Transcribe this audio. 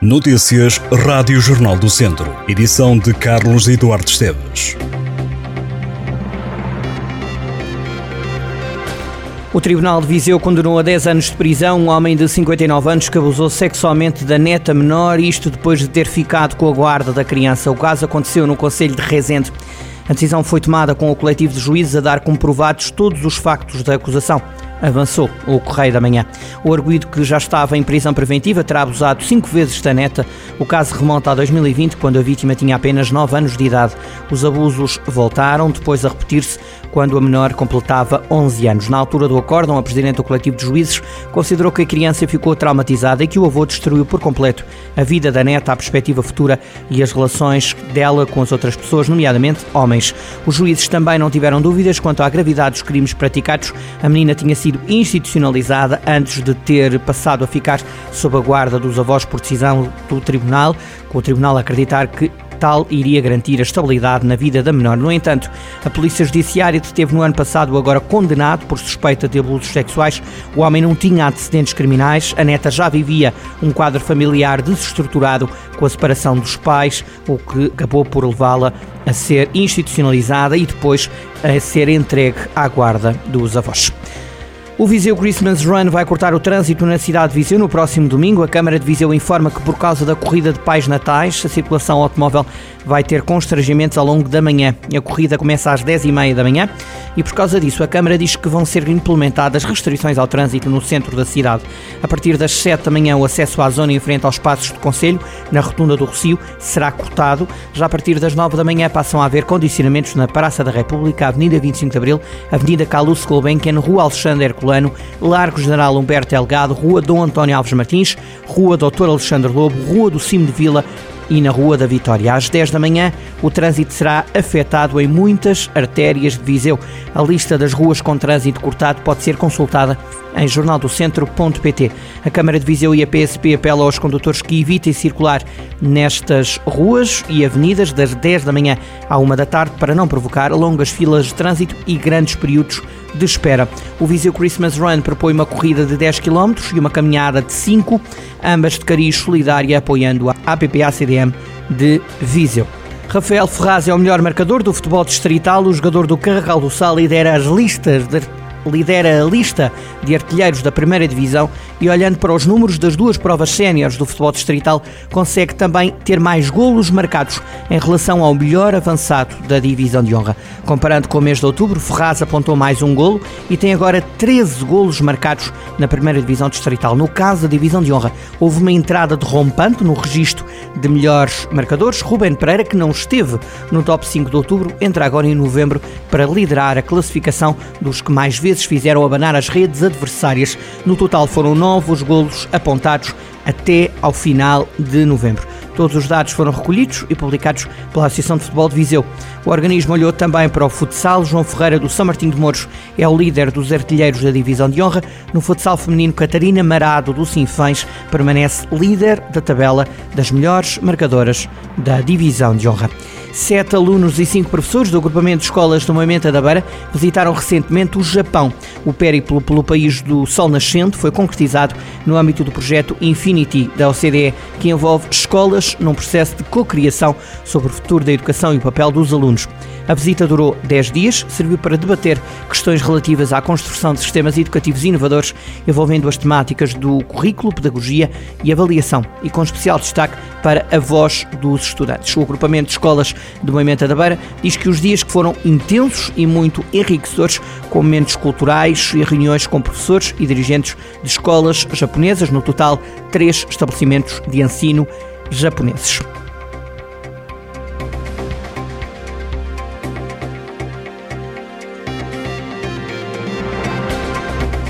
Notícias Rádio Jornal do Centro. Edição de Carlos Eduardo Esteves. O Tribunal de Viseu condenou a 10 anos de prisão um homem de 59 anos que abusou sexualmente da neta menor, isto depois de ter ficado com a guarda da criança. O caso aconteceu no Conselho de Rezende. A decisão foi tomada com o coletivo de juízes a dar comprovados todos os factos da acusação avançou o Correio da Manhã. O arguído que já estava em prisão preventiva terá abusado cinco vezes da neta. O caso remonta a 2020, quando a vítima tinha apenas 9 anos de idade. Os abusos voltaram depois a repetir-se quando a menor completava 11 anos. Na altura do acórdão, a Presidente do Coletivo de Juízes considerou que a criança ficou traumatizada e que o avô destruiu por completo a vida da neta, a perspectiva futura e as relações dela com as outras pessoas, nomeadamente homens. Os juízes também não tiveram dúvidas quanto à gravidade dos crimes praticados. A menina tinha sido institucionalizada antes de ter passado a ficar sob a guarda dos avós por decisão do Tribunal, com o Tribunal a acreditar que tal iria garantir a estabilidade na vida da menor. No entanto, a Polícia Judiciária deteve no ano passado agora condenado por suspeita de abusos sexuais. O homem não tinha antecedentes criminais, a neta já vivia um quadro familiar desestruturado com a separação dos pais, o que acabou por levá-la a ser institucionalizada e depois a ser entregue à guarda dos avós. O Viseu Christmas Run vai cortar o trânsito na cidade de Viseu no próximo domingo. A Câmara de Viseu informa que, por causa da corrida de pais natais, a circulação automóvel vai ter constrangimentos ao longo da manhã. A corrida começa às 10h30 da manhã e, por causa disso, a Câmara diz que vão ser implementadas restrições ao trânsito no centro da cidade. A partir das 7 da manhã, o acesso à zona em frente aos passos do Conselho, na Rotunda do Rocio, será cortado. Já a partir das 9 da manhã passam a haver condicionamentos na Praça da República, Avenida 25 de Abril, Avenida Calouste Gulbenkian, Rua Alexandre Herculano, Largo General Humberto Delgado, Rua Dom António Alves Martins, Rua Doutor Alexandre Lobo, Rua do Cimo de Vila, e na Rua da Vitória. Às 10 da manhã, o trânsito será afetado em muitas artérias de Viseu. A lista das ruas com trânsito cortado pode ser consultada em jornaldocentro.pt. A Câmara de Viseu e a PSP apelam aos condutores que evitem circular nestas ruas e avenidas das 10 da manhã à 1 da tarde para não provocar longas filas de trânsito e grandes períodos de espera. O Viseu Christmas Run propõe uma corrida de 10 km e uma caminhada de 5, ambas de cariz solidária apoiando a APPA-CDM de Viseu. Rafael Ferraz é o melhor marcador do futebol distrital. O jogador do Carregal do Sal lidera as listas de lidera a lista de artilheiros da primeira divisão e, olhando para os números das duas provas séniores do futebol distrital, consegue também ter mais golos marcados em relação ao melhor avançado da divisão de honra. Comparando com o mês de outubro, Ferraz apontou mais um golo e tem agora 13 golos marcados na primeira divisão distrital. No caso da divisão de honra, houve uma entrada de rompante no registro de melhores marcadores. Ruben Pereira, que não esteve no top 5 de outubro, entra agora em novembro para liderar a classificação dos que mais vezes fizeram abanar as redes adversárias. No total foram nove os golos apontados até ao final de novembro. Todos os dados foram recolhidos e publicados pela Associação de Futebol de Viseu. O organismo olhou também para o futsal. João Ferreira do São Martinho de Mouros é o líder dos artilheiros da divisão de honra. No futsal feminino, Catarina Marado do Sinfãs permanece líder da tabela das melhores marcadoras da divisão de honra. Sete alunos e cinco professores do agrupamento de escolas do Moimenta da Beira visitaram recentemente o Japão. O périplo pelo país do Sol Nascente foi concretizado no âmbito do projeto Infinity da OCDE, que envolve escolas num processo de cocriação sobre o futuro da educação e o papel dos alunos. A visita durou 10 dias, serviu para debater questões relativas à construção de sistemas educativos inovadores envolvendo as temáticas do currículo, pedagogia e avaliação, e com especial destaque para a voz dos estudantes. O agrupamento de escolas do Moimenta da Beira diz que os dias que foram intensos e muito enriquecedores, com momentos culturais e reuniões com professores e dirigentes de escolas japonesas, no total três estabelecimentos de ensino japoneses.